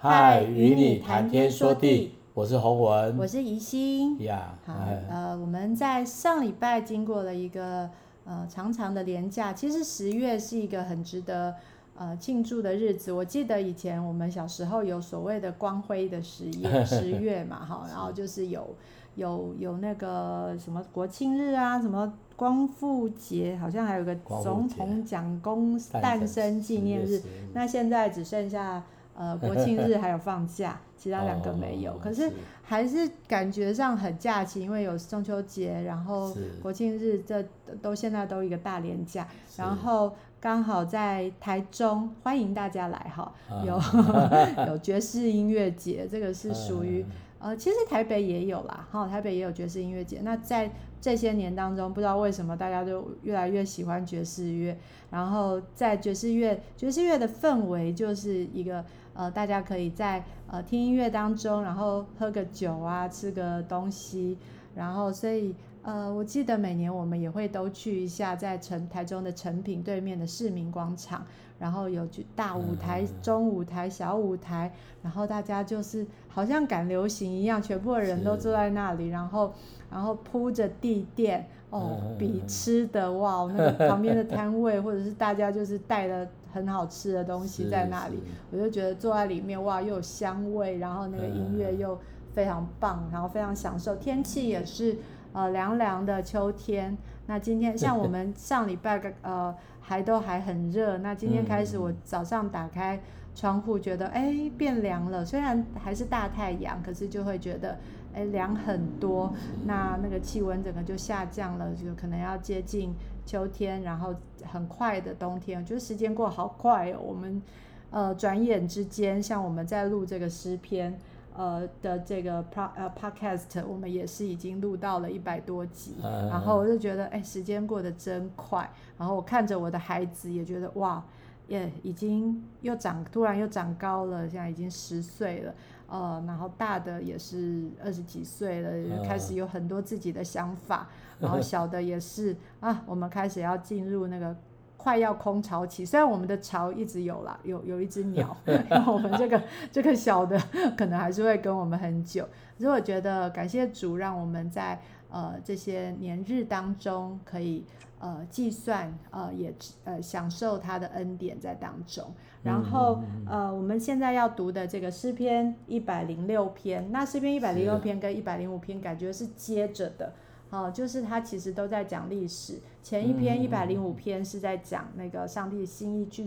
嗨，与你谈天说地，我是侯文，我是宜心。呀，好，呃，我们在上礼拜经过了一个呃长长的连假，其实十月是一个很值得呃庆祝的日子。我记得以前我们小时候有所谓的光辉的十月，十月嘛，哈，然后就是有有有那个什么国庆日啊，什么光复节，好像还有个总统蒋公诞生纪念日。那现在只剩下。呃，国庆日还有放假，其他两个没有，可是还是感觉上很假期，因为有中秋节，然后国庆日这都现在都一个大连假，然后刚好在台中，欢迎大家来哈，有 有爵士音乐节，这个是属于呃，其实台北也有啦，哈，台北也有爵士音乐节。那在这些年当中，不知道为什么大家就越来越喜欢爵士乐，然后在爵士乐爵士乐的氛围就是一个。呃，大家可以在呃听音乐当中，然后喝个酒啊，吃个东西，然后所以呃，我记得每年我们也会都去一下，在成台中的成品对面的市民广场，然后有去大舞台、中舞台、小舞台，然后大家就是好像赶流行一样，全部的人都坐在那里，然后然后铺着地垫。哦，比吃的哇，那个旁边的摊位，或者是大家就是带了很好吃的东西在那里，我就觉得坐在里面哇，又有香味，然后那个音乐又非常棒，然后非常享受。天气也是呃凉凉的秋天。那今天像我 们上礼拜呃还都还很热，那今天开始我早上打开窗户，觉得哎变凉了，虽然还是大太阳，可是就会觉得。哎，凉很多，那那个气温整个就下降了，就可能要接近秋天，然后很快的冬天。我觉得时间过得好快哦，我们呃转眼之间，像我们在录这个诗篇呃的这个 pro 呃 podcast，我们也是已经录到了一百多集，然后我就觉得哎，时间过得真快。然后我看着我的孩子，也觉得哇，也已经又长，突然又长高了，现在已经十岁了。呃，然后大的也是二十几岁了，就开始有很多自己的想法。Uh, 然后小的也是啊，我们开始要进入那个快要空巢期。虽然我们的巢一直有啦，有有一只鸟，然后我们这个这个小的 可能还是会跟我们很久。所以我觉得感谢主，让我们在呃这些年日当中可以。呃，计算呃也呃享受他的恩典在当中，然后呃我们现在要读的这个诗篇一百零六篇，那诗篇一百零六篇跟一百零五篇感觉是接着的，哦、呃，就是他其实都在讲历史，前一篇一百零五篇是在讲那个上帝心意去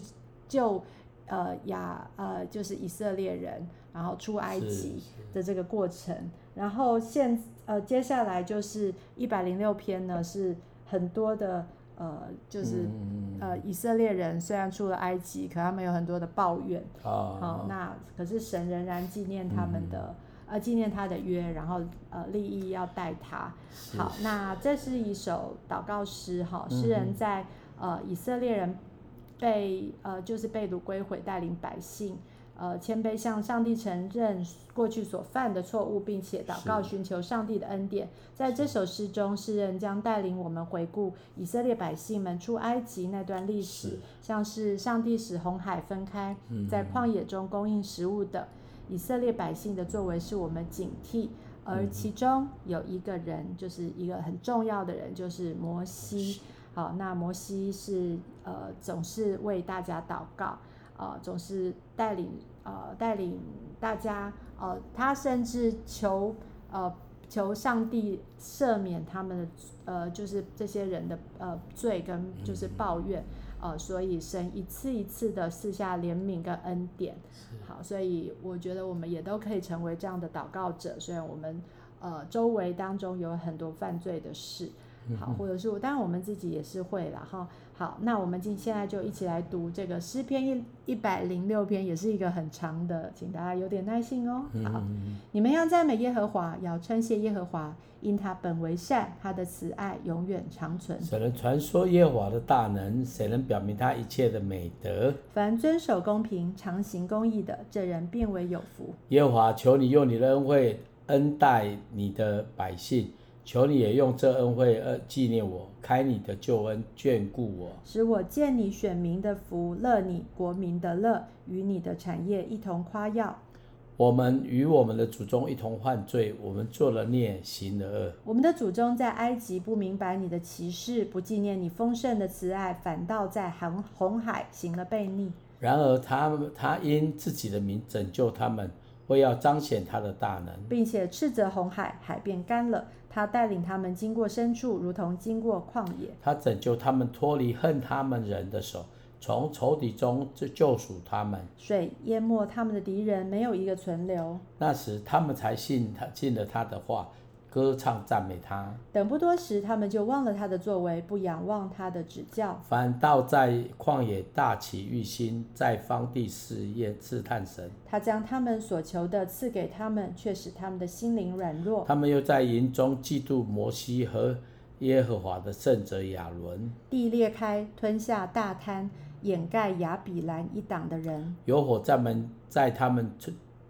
救呃亚呃就是以色列人，然后出埃及的这个过程，然后现呃接下来就是一百零六篇呢是。很多的呃，就是呃，以色列人虽然出了埃及，可他们有很多的抱怨。好、哦，那可是神仍然纪念他们的，呃，纪念他的约，然后呃，利益要带他。好，那这是一首祷告诗哈，诗人在呃以色列人被呃就是被掳归回，带领百姓。呃，谦卑向上帝承认过去所犯的错误，并且祷告寻求上帝的恩典。在这首诗中，诗人将带领我们回顾以色列百姓们出埃及那段历史，像是上帝使红海分开，在旷野中供应食物的以色列百姓的作为，是我们警惕。而其中有一个人，就是一个很重要的人，就是摩西。好，那摩西是呃，总是为大家祷告。呃，总是带领呃带领大家呃，他甚至求呃求上帝赦免他们的呃就是这些人的呃罪跟就是抱怨呃，所以神一次一次的赐下怜悯跟恩典。好，所以我觉得我们也都可以成为这样的祷告者，虽然我们呃周围当中有很多犯罪的事。好，或者是我，当然我们自己也是会了哈。好，那我们今现在就一起来读这个诗篇一一百零六篇，也是一个很长的，请大家有点耐心哦。好，你们要赞美耶和华，要称谢耶和华，因他本为善，他的慈爱永远长存。谁能传说耶和华的大能？谁能表明他一切的美德？凡遵守公平、常行公义的，这人便为有福。耶和华，求你用你的恩惠恩待你的百姓。求你也用这恩惠呃纪念我，开你的救恩眷顾我，使我见你选民的福，乐你国民的乐，与你的产业一同夸耀。我们与我们的祖宗一同犯罪，我们做了孽，行了恶。我们的祖宗在埃及不明白你的奇事，不纪念你丰盛的慈爱，反倒在红红海行了悖逆。然而他他因自己的名拯救他们，为要彰显他的大能，并且斥责红海，海变干了。他带领他们经过深处，如同经过旷野。他拯救他们脱离恨他们人的手。从仇敌中就救赎他们，水淹没他们的敌人，没有一个存留。那时他们才信他，信了他的话，歌唱赞美他。等不多时，他们就忘了他的作为，不仰望他的指教，反倒在旷野大起欲心，在荒地试验试探神。他将他们所求的赐给他们，却使他们的心灵软弱。他们又在营中嫉妒摩西和耶和华的圣者亚伦。地裂开，吞下大滩。掩盖亚比兰一党的人，有火在门在他们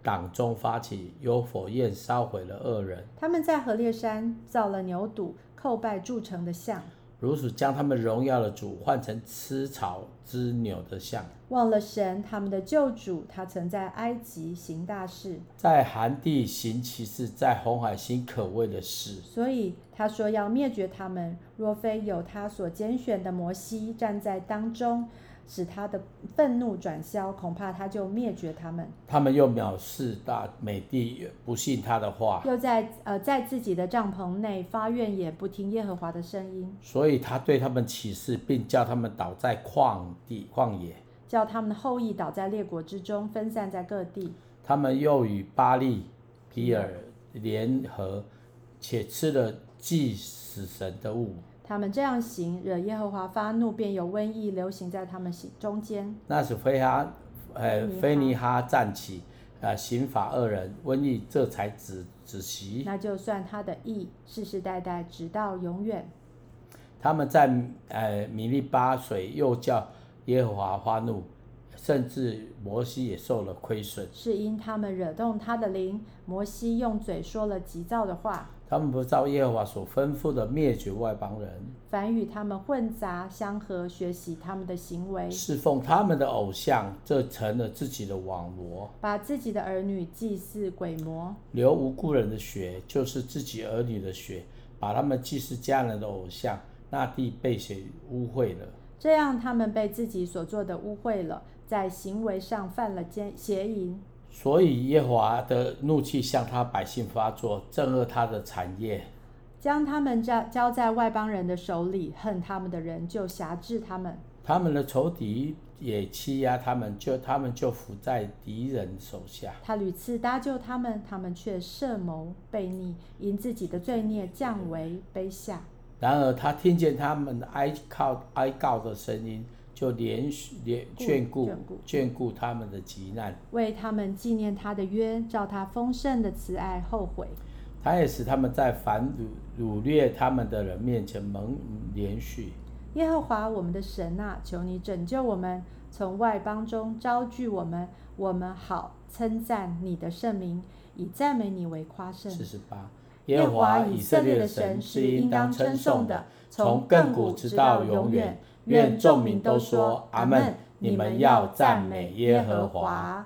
党中发起，有火焰烧毁了恶人。他们在何烈山造了牛犊，叩拜铸成的像。如此将他们荣耀的主换成吃草之牛的像，忘了神他们的救主，他曾在埃及行大事，在寒地行奇事，在红海行可畏的事。所以他说要灭绝他们，若非有他所拣选的摩西站在当中。使他的愤怒转消，恐怕他就灭绝他们。他们又藐视大美帝，不信他的话，又在呃在自己的帐篷内发怨言，不听耶和华的声音。所以他对他们起誓，并叫他们倒在旷地旷野，叫他们的后裔倒在列国之中，分散在各地。他们又与巴利、比尔联合，且吃了祭死神的物。他们这样行，惹耶和华发怒，便有瘟疫流行在他们中间。那是非哈，呃，非尼哈站起，呃，刑罚恶人，瘟疫这才止止息。那就算他的意，世世代代直到永远。他们在呃米利巴水又叫耶和华发怒，甚至摩西也受了亏损。是因他们惹动他的灵，摩西用嘴说了急躁的话。他们不照耶和华所吩咐的灭绝外邦人，凡与他们混杂相合，学习他们的行为，侍奉他们的偶像，这成了自己的网罗，把自己的儿女祭祀鬼魔，流无辜人的血，就是自己儿女的血，把他们祭祀家人的偶像，那地被血污秽了。这样，他们被自己所做的污秽了，在行为上犯了奸邪淫。所以耶和华的怒气向他百姓发作，憎恶他的产业，将他们交交在外邦人的手里，恨他们的人就辖制他们。他们的仇敌也欺压他们，就他们就伏在敌人手下。他屡次搭救他们，他们却设谋悖逆，因自己的罪孽降为卑下。然而他听见他们哀靠哀告的声音。就连续连眷顾眷顾他们的急难，为他们纪念他的约，照他丰盛的慈爱后悔。他也使他们在反掳掳掠他们的人面前蒙连续。耶和华我们的神啊，求你拯救我们，从外邦中招聚我们，我们好称赞你的圣名，以赞美你为夸胜。四十八，耶和华以色列的神是应当称颂的，从亘古直到永远。愿众民都说阿门！你们要赞美耶和华。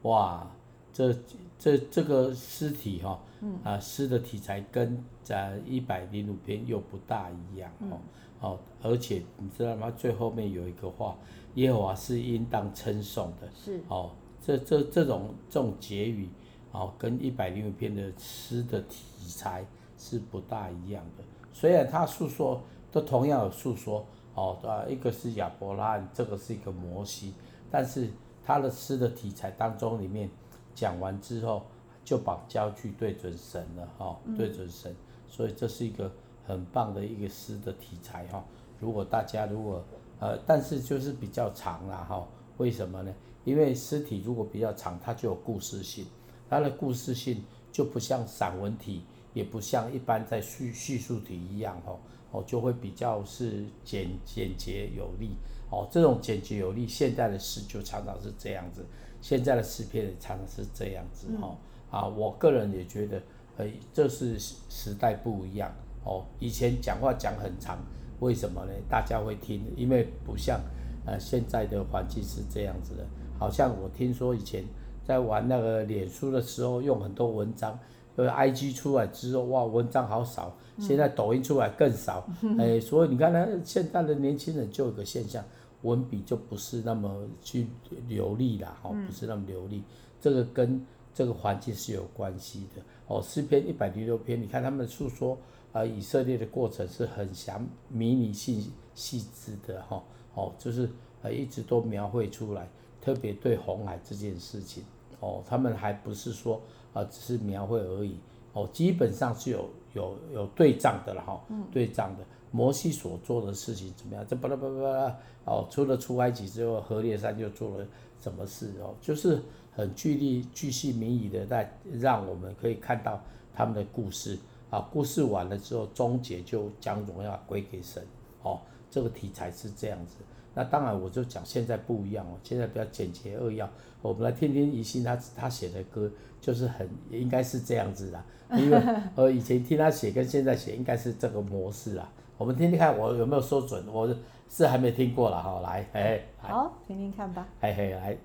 哇，这这这个诗体哈，啊诗的题材跟在一百零五篇又不大一样哦哦，而且你知道吗？最后面有一个话，耶和华是应当称颂的。是哦，这这这种这种结语哦，跟一百零五篇的诗的题材是不大一样的。虽然他诉说都同样有诉说。哦，对啊，一个是亚伯拉罕，这个是一个摩西，但是他的诗的题材当中里面讲完之后，就把焦距对准神了，哈、哦，对准神，所以这是一个很棒的一个诗的题材，哈、哦。如果大家如果呃，但是就是比较长了，哈、哦，为什么呢？因为诗体如果比较长，它就有故事性，它的故事性就不像散文体，也不像一般在叙叙述体一样，哈、哦。哦，就会比较是简简洁有力。哦，这种简洁有力，现在的诗就常常是这样子，现在的诗篇也常常是这样子。哦，啊，我个人也觉得，呃，这是时代不一样。哦，以前讲话讲很长，为什么呢？大家会听，因为不像呃现在的环境是这样子的。好像我听说以前在玩那个脸书的时候用很多文章，呃，IG 出来之后哇，文章好少，现在抖音出来更少，嗯、哎，所以你看呢，现在的年轻人就有个现象，文笔就不是那么去流利啦，哦，不是那么流利，这个跟这个环境是有关系的。哦，诗篇一百零六篇，你看他们诉说啊、呃，以色列的过程是很详迷你细细致的哈，哦，就是呃一直都描绘出来，特别对红海这件事情，哦，他们还不是说啊、呃、只是描绘而已，哦，基本上是有有有对仗的了哈，嗯对仗的，摩西所做的事情怎么样？这巴拉巴拉巴拉，哦，出了出埃及之后，何烈山又做了什么事哦？就是。很具体、巨细靡遗的，在让我们可以看到他们的故事啊。故事完了之后，终结就将荣耀归给神。哦，这个题材是这样子。那当然，我就讲现在不一样哦，现在比较简洁扼要。我们来听听宜兴他他写的歌，就是很应该是这样子的。因为呃，以前听他写跟现在写应该是这个模式啊。我们听听看，我有没有说准？我是还没听过了哈。来，哎，好，听听看吧。嘿嘿，来。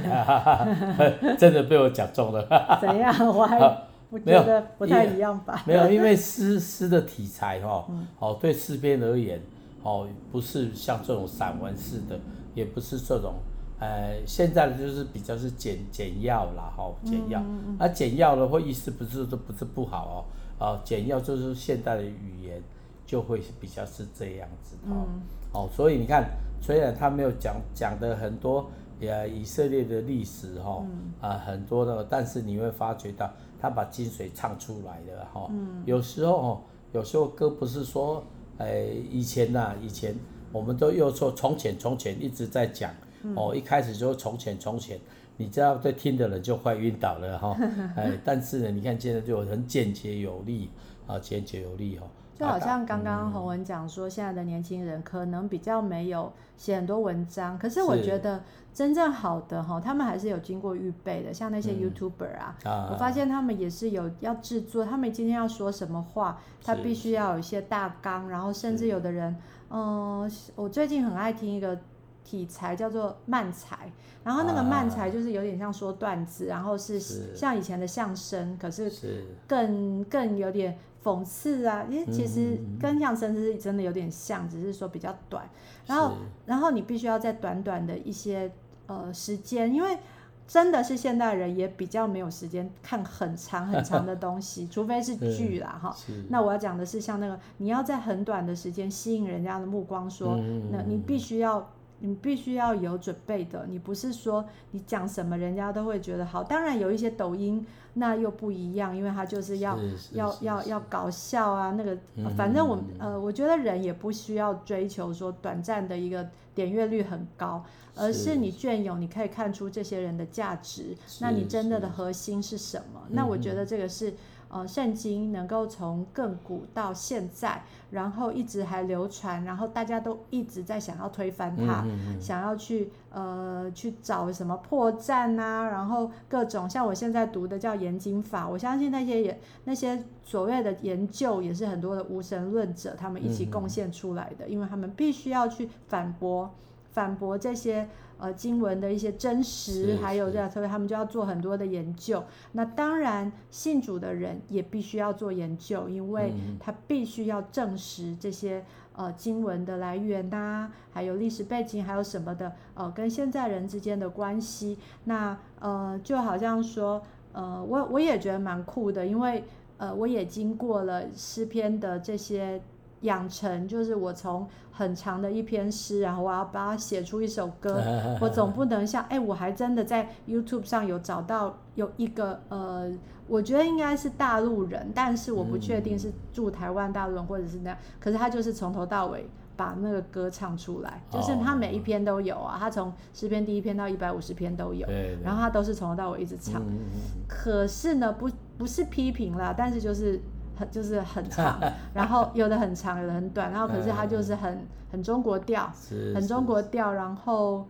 哈哈哈哈真的被我讲中了。怎样？我还不觉得不太一样吧？没有，因为诗诗的题材哈，哦，对诗篇而言，哦，不是像这种散文式的，也不是这种，呃，现在的就是比较是简简要啦，哈，简要。那简要的话，意思不是都不是不好哦，啊，简要就是现代的语言就会比较是这样子的，哦，所以你看，虽然他没有讲讲的很多。也以色列的历史哈啊很多的，但是你会发觉到他把精髓唱出来了哈。有时候哦，有时候歌不是说，哎以前呐，以前我们都又说从前从前一直在讲哦，一开始就从前从前，你知道对听的人就快晕倒了哈。哎，但是呢，你看现在就很简洁有力啊，简洁有力哈。就好像刚刚洪文讲说，现在的年轻人可能比较没有写很多文章，可是我觉得真正好的哈，他们还是有经过预备的，像那些 YouTuber 啊，嗯、我发现他们也是有要制作，他们今天要说什么话，他必须要有一些大纲，然后甚至有的人，嗯、呃，我最近很爱听一个题材叫做漫才，然后那个漫才就是有点像说段子，然后是像以前的相声，可是。更更有点讽刺啊，因为其实跟相声是真的有点像，只是说比较短，然后然后你必须要在短短的一些呃时间，因为。真的是现代人也比较没有时间看很长很长的东西，除非是剧啦哈。那我要讲的是像那个，你要在很短的时间吸引人家的目光说，说、嗯、那你必须要你必须要有准备的，你不是说你讲什么人家都会觉得好。当然有一些抖音那又不一样，因为他就是要要要要搞笑啊，那个反正我呃我觉得人也不需要追求说短暂的一个点阅率很高。而是你隽永，你可以看出这些人的价值。那你真的的核心是什么？那我觉得这个是，呃，圣经能够从亘古到现在，然后一直还流传，然后大家都一直在想要推翻它，嗯嗯嗯想要去呃去找什么破绽啊，然后各种像我现在读的叫研经法，我相信那些也那些所谓的研究也是很多的无神论者他们一起贡献出来的，因为他们必须要去反驳。反驳这些呃经文的一些真实，还有这样，所以他们就要做很多的研究。那当然，信主的人也必须要做研究，因为他必须要证实这些呃经文的来源呐、啊，还有历史背景，还有什么的呃跟现在人之间的关系。那呃就好像说呃我我也觉得蛮酷的，因为呃我也经过了诗篇的这些。养成就是我从很长的一篇诗，然后我要把它写出一首歌，我总不能像哎，我还真的在 YouTube 上有找到有一个呃，我觉得应该是大陆人，但是我不确定是住台湾大陆人或者是那样，可是他就是从头到尾把那个歌唱出来，就是他每一篇都有啊，他从十篇第一篇到一百五十篇都有，然后他都是从头到尾一直唱，可是呢，不不是批评啦，但是就是。很就是很 长，然后有的很长，有的很短，然后可是它就是很很中国调，很中国调，然后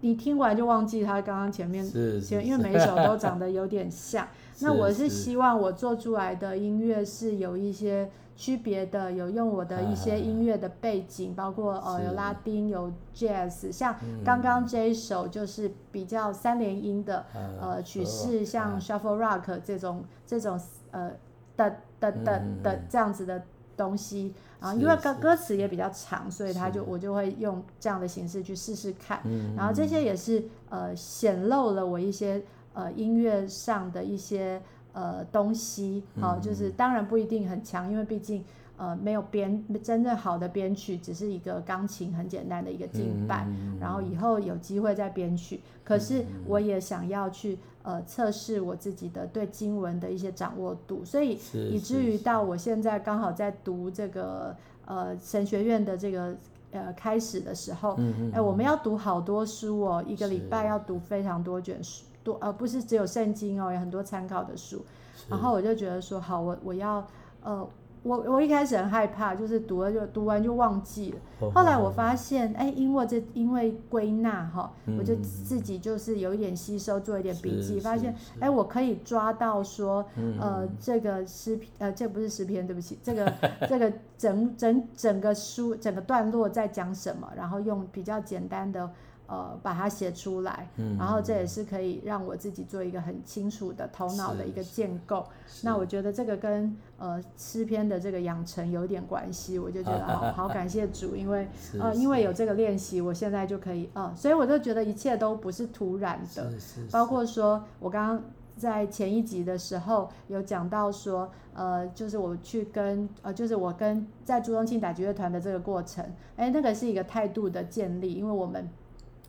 你听完就忘记它刚刚前面，前因为每一首都 长得有点像。那我是希望我做出来的音乐是有一些区别的，有用我的一些音乐的背景，包括呃有拉丁有 jazz，像刚刚这一首就是比较三连音的呃曲式，像 shuffle rock 这种这种呃。的的的的这样子的东西啊，因为歌歌词也比较长，所以他就我就会用这样的形式去试试看，然后这些也是呃显露了我一些呃音乐上的一些呃东西，好，就是当然不一定很强，因为毕竟。呃，没有编真正好的编曲，只是一个钢琴很简单的一个敬拜，嗯、然后以后有机会再编曲。可是我也想要去呃测试我自己的对经文的一些掌握度，所以以至于到我现在刚好在读这个呃神学院的这个呃开始的时候，哎、我们要读好多书哦，一个礼拜要读非常多卷书，多呃不是只有圣经哦，有很多参考的书。然后我就觉得说，好，我我要呃。我我一开始很害怕，就是读了就读完就忘记了。后来我发现，哎，因为这因为归纳哈，我就自己就是有一点吸收，做一点笔记，发现哎，我可以抓到说，呃，这个诗篇，呃，这不是诗篇，对不起，这个这个整整整个书整个段落在讲什么，然后用比较简单的。呃，把它写出来，嗯，然后这也是可以让我自己做一个很清楚的头脑的一个建构。那我觉得这个跟呃诗篇的这个养成有点关系，我就觉得好好感谢主，因为 呃因为有这个练习，我现在就可以呃，所以我就觉得一切都不是突然的，包括说我刚刚在前一集的时候有讲到说，呃，就是我去跟呃，就是我跟在朱宗庆打击乐团的这个过程，哎，那个是一个态度的建立，因为我们。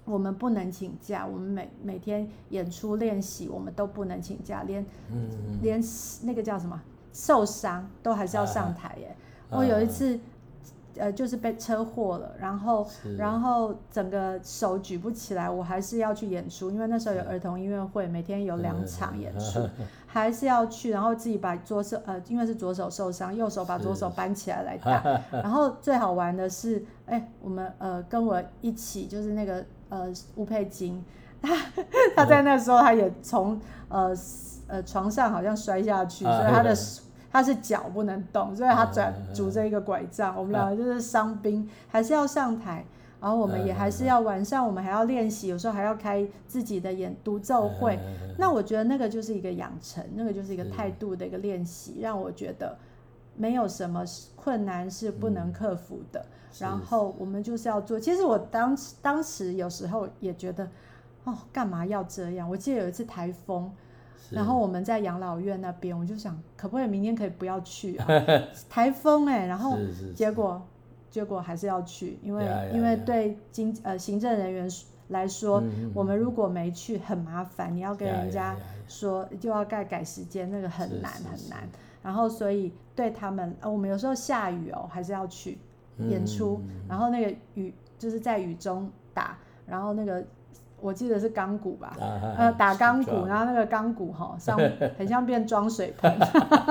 我们不能请假，我们每每天演出练习，我们都不能请假，连、嗯、连那个叫什么受伤都还是要上台耶。啊、我有一次、啊，呃，就是被车祸了，然后然后整个手举不起来，我还是要去演出，因为那时候有儿童音乐会，每天有两场演出，啊、还是要去，然后自己把左手呃，因为是左手受伤，右手把左手搬起来来打。然后最好玩的是，哎，我们呃跟我一起就是那个。呃，吴佩金，他他在那时候他也从呃呃床上好像摔下去，所以他的他是脚不能动，所以他转拄着一个拐杖。我们两个就是伤兵，还是要上台。然后我们也还是要晚上我们还要练习，有时候还要开自己的演独奏会。那我觉得那个就是一个养成，那个就是一个态度的一个练习，让我觉得没有什么困难是不能克服的。然后我们就是要做。其实我当当时有时候也觉得，哦，干嘛要这样？我记得有一次台风。然后我们在养老院那边，我就想可不可以明天可以不要去啊？台风哎、欸，然后结果结果还是要去，因为因为对经呃行政人员来说，我们如果没去很麻烦，你要跟人家说就要改改时间，那个很难很难。然后所以对他们，呃，我们有时候下雨哦，还是要去演出，然后那个雨就是在雨中打，然后那个。我记得是钢鼓吧，呃，打钢鼓，然后那个钢鼓哈像 很像变装水盆，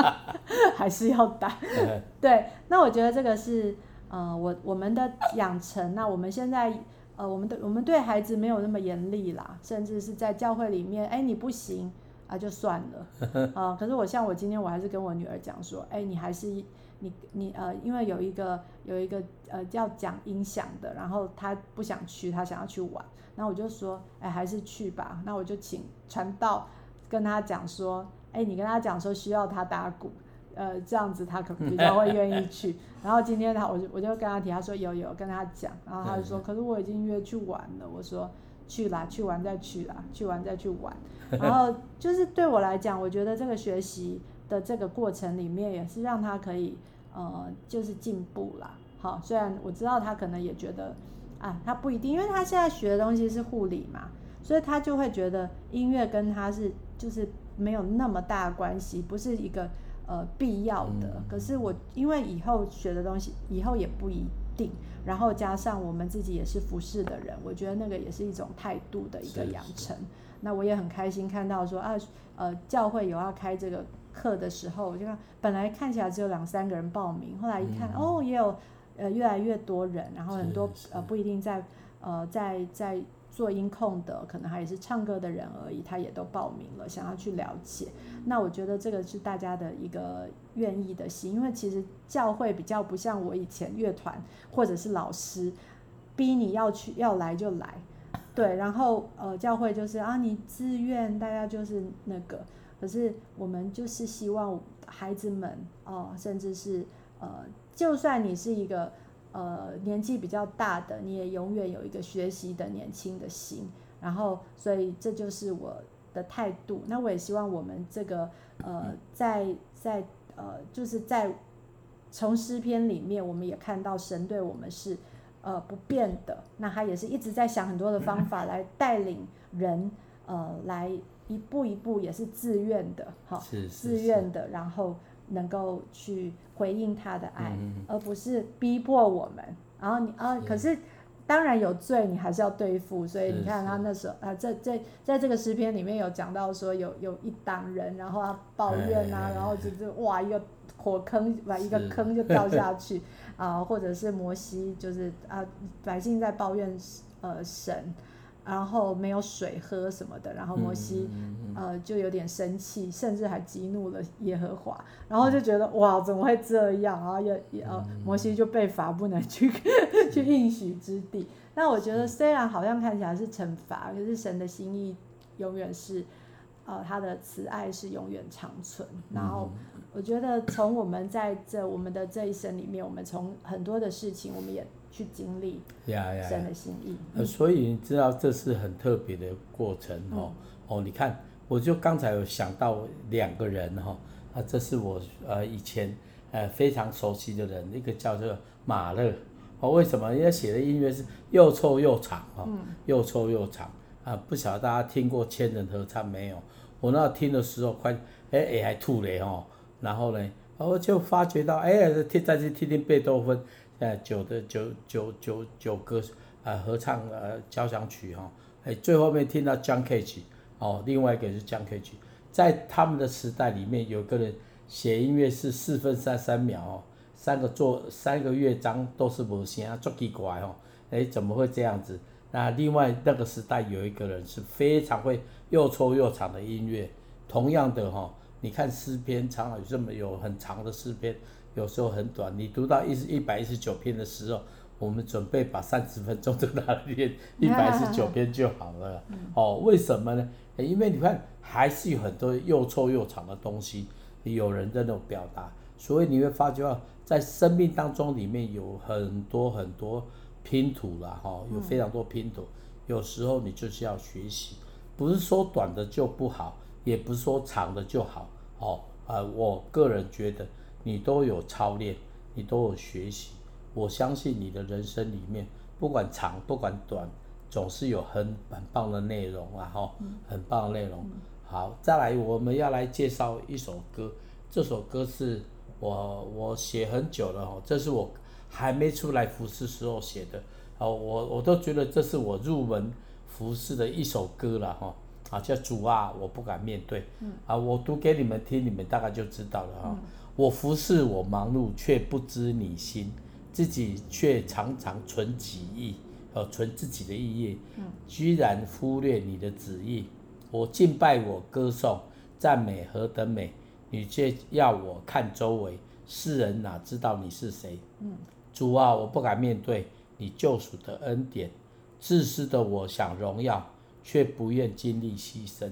还是要打。对，那我觉得这个是呃，我我们的养成。那我们现在呃，我们的我们对孩子没有那么严厉啦，甚至是在教会里面，哎，你不行啊，就算了啊，呃。可是我像我今天我还是跟我女儿讲说，哎，你还是。你你呃，因为有一个有一个呃要讲音响的，然后他不想去，他想要去玩，那我就说，哎，还是去吧。那我就请传道跟他讲说，哎，你跟他讲说需要他打鼓，呃，这样子他可能比较会 愿意去。然后今天他我就我就跟他提，他说有有跟他讲，然后他就说，可是我已经约去玩了。我说去啦，去玩再去啦，去玩再去玩。然后就是对我来讲，我觉得这个学习。的这个过程里面也是让他可以呃就是进步啦。好，虽然我知道他可能也觉得啊，他不一定，因为他现在学的东西是护理嘛，所以他就会觉得音乐跟他是就是没有那么大关系，不是一个呃必要的。可是我因为以后学的东西以后也不一定，然后加上我们自己也是服侍的人，我觉得那个也是一种态度的一个养成。那我也很开心看到说啊呃教会有要开这个。课的时候，我就看本来看起来只有两三个人报名，后来一看，嗯、哦，也有呃越来越多人，然后很多呃不一定在呃在在做音控的，可能还也是唱歌的人而已，他也都报名了，想要去了解。那我觉得这个是大家的一个愿意的心，因为其实教会比较不像我以前乐团或者是老师逼你要去要来就来，对，然后呃教会就是啊你自愿，大家就是那个。可是我们就是希望孩子们哦，甚至是呃，就算你是一个呃年纪比较大的，你也永远有一个学习的年轻的心。然后，所以这就是我的态度。那我也希望我们这个呃，在在呃，就是在从诗篇里面，我们也看到神对我们是呃不变的。那他也是一直在想很多的方法来带领人呃来。一步一步也是自愿的，哈，自愿的，然后能够去回应他的爱，嗯、而不是逼迫我们。然后你啊，可是当然有罪，你还是要对付。所以你看他那时候啊，在在在这个诗篇里面有讲到说有有一党人，然后他抱怨啊，然后就是哇一个火坑，把一个坑就掉下去 啊，或者是摩西就是啊，百姓在抱怨呃神。然后没有水喝什么的，然后摩西、嗯嗯嗯、呃就有点生气，甚至还激怒了耶和华，然后就觉得、嗯、哇怎么会这样？然后也也呃摩西就被罚不能去、嗯、去应许之地。那我觉得虽然好像看起来是惩罚，可是神的心意永远是呃他的慈爱是永远长存。然后我觉得从我们在这我们的这一生里面，我们从很多的事情我们也。去经历神的心意，呃，所以你知道这是很特别的过程哦。哦，你看，我就刚才有想到两个人哈，啊，这是我呃以前呃非常熟悉的人，一个叫做马勒。哦，为什么？人家写的音乐是又臭又长哈，又臭又长啊！不晓得大家听过千人合唱没有？我那听的时候快哎哎还吐了哦。然后呢，我就发觉到哎，听再去听听贝多芬。呃，九的九九九九歌，呃，合唱呃交响曲哈，哎，最后面听到 John Cage 哦，另外一个是 John Cage，在他们的时代里面，有个人写音乐是四分三三秒哦，三个作三个乐章都是无声，足奇怪哦，哎，怎么会这样子？那另外那个时代有一个人是非常会又臭又长的音乐，同样的哈，你看诗篇常常有这么有很长的诗篇。有时候很短，你读到一一百一十九篇的时候，我们准备把三十分钟就拿来练一百一十九篇就好了。哦，为什么呢？因为你看，还是有很多又臭又长的东西，有人在那种表达，所以你会发觉在生命当中里面有很多很多拼图啦，哈，有非常多拼图。有时候你就是要学习，不是说短的就不好，也不是说长的就好。哦，呃，我个人觉得你都有操练，你都有学习。我相信你的人生里面，不管长不管短，总是有很很棒的内容，啊，哦很棒的内容。好，再来我们要来介绍一首歌，这首歌是我我写很久了哦，这是我还没出来服侍时候写的，哦，我我都觉得这是我入门服侍的一首歌了哈，啊叫主啊，我不敢面对，啊我读给你们听，你们大概就知道了哈，我服侍我忙碌，却不知你心。自己却常常存己意，呃，存自己的意义，居然忽略你的旨意。我敬拜，我歌颂，赞美何等美，你却要我看周围，世人哪知道你是谁？主啊，我不敢面对你救赎的恩典。自私的我想荣耀，却不愿经历牺牲。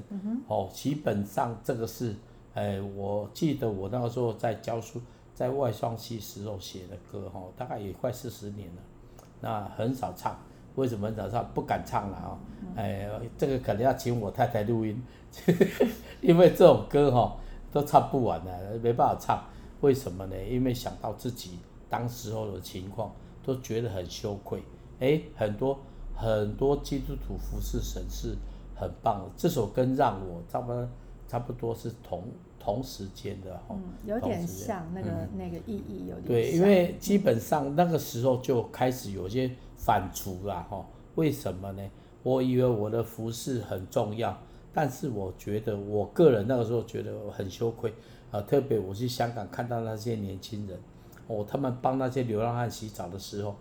哦，基本上这个是，哎，我记得我那个时候在教书。在外双溪时候写的歌，哈，大概也快四十年了，那很少唱，为什么很少唱？不敢唱了啊，哎，这个可能要请我太太录音，因为这种歌哈都唱不完了，没办法唱。为什么呢？因为想到自己当时候的情况，都觉得很羞愧。哎，很多很多基督徒服侍神是很棒的，这首歌让我差不多差不多是同。同时间的哈，嗯，有点像那个、嗯、那个意义有点像。对，因为基本上那个时候就开始有些反刍了哈。为什么呢？我以为我的服饰很重要，但是我觉得我个人那个时候觉得很羞愧啊。特别我去香港看到那些年轻人，哦，他们帮那些流浪汉洗澡的时候，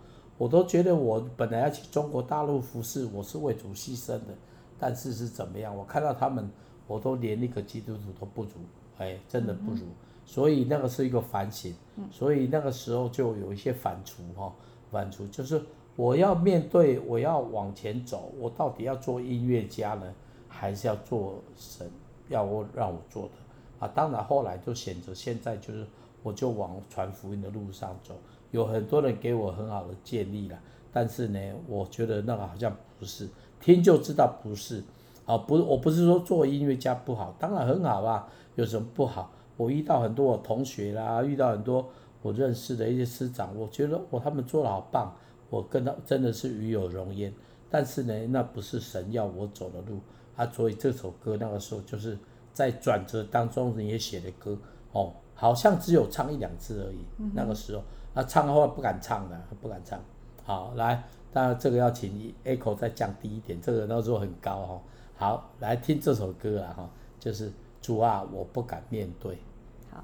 我都觉得我本来要去中国大陆服事，我是为主牺牲的，但是是怎么样？我看到他们，我都连那个基督徒都不如。哎，真的不如，所以那个是一个反省，所以那个时候就有一些反刍哈，反刍就是我要面对，我要往前走，我到底要做音乐家呢，还是要做神要我让我做的啊？当然后来就选择现在就是我就往传福音的路上走，有很多人给我很好的建议了，但是呢，我觉得那个好像不是，听就知道不是。啊，不，我不是说做音乐家不好，当然很好啊，有什么不好？我遇到很多我同学啦，遇到很多我认识的一些师长，我觉得我他们做的好棒，我跟他真的是与有荣焉。但是呢，那不是神要我走的路啊，所以这首歌那个时候就是在转折当中人也写的歌哦，好像只有唱一两次而已。嗯、那个时候啊，唱的话不敢唱的，不敢唱。好，来，当然这个要请 echo 再降低一点，这个那时候很高哈。好，来听这首歌啊，哈，就是主啊，我不敢面对。好。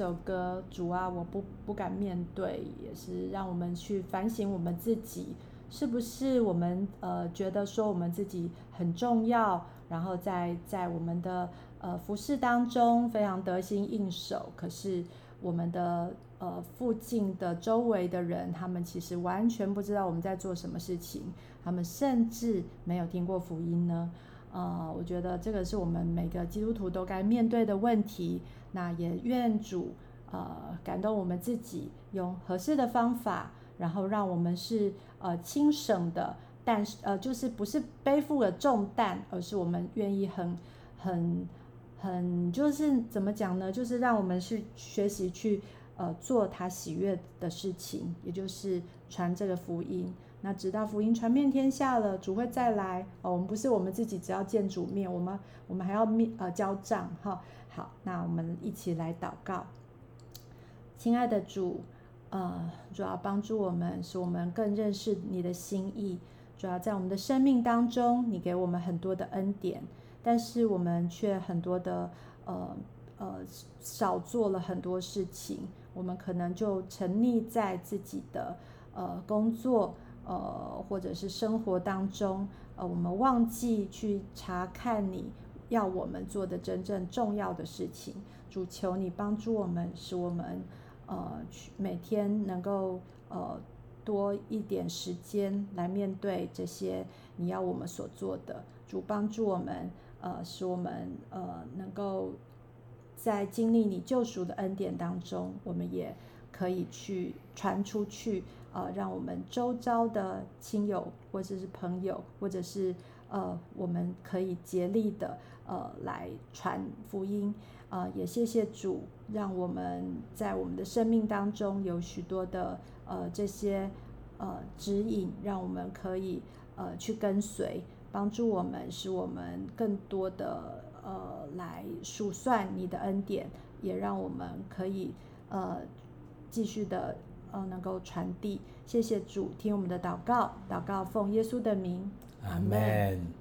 这首歌《主啊，我不不敢面对》，也是让我们去反省我们自己，是不是我们呃觉得说我们自己很重要，然后在在我们的呃服饰当中非常得心应手，可是我们的呃附近的周围的人，他们其实完全不知道我们在做什么事情，他们甚至没有听过福音呢。呃，我觉得这个是我们每个基督徒都该面对的问题。那也愿主呃感动我们自己，用合适的方法，然后让我们是呃轻省的，但是呃就是不是背负了重担，而是我们愿意很很很就是怎么讲呢？就是让我们去学习去呃做他喜悦的事情，也就是传这个福音。那直到福音传遍天下了，主会再来哦。我们不是我们自己只要见主面，我们我们还要面呃交账哈。好，那我们一起来祷告。亲爱的主，呃，主要帮助我们，使我们更认识你的心意。主要在我们的生命当中，你给我们很多的恩典，但是我们却很多的呃呃少做了很多事情。我们可能就沉溺在自己的呃工作。呃，或者是生活当中，呃，我们忘记去查看你要我们做的真正重要的事情。主求你帮助我们，使我们呃去每天能够呃多一点时间来面对这些你要我们所做的。主帮助我们，呃，使我们呃能够在经历你救赎的恩典当中，我们也可以去传出去。呃，让我们周遭的亲友，或者是朋友，或者是呃，我们可以竭力的呃来传福音。呃，也谢谢主，让我们在我们的生命当中有许多的呃这些呃指引，让我们可以呃去跟随，帮助我们，使我们更多的呃来数算你的恩典，也让我们可以呃继续的。呃，能够传递，谢谢主，听我们的祷告，祷告奉耶稣的名，阿门。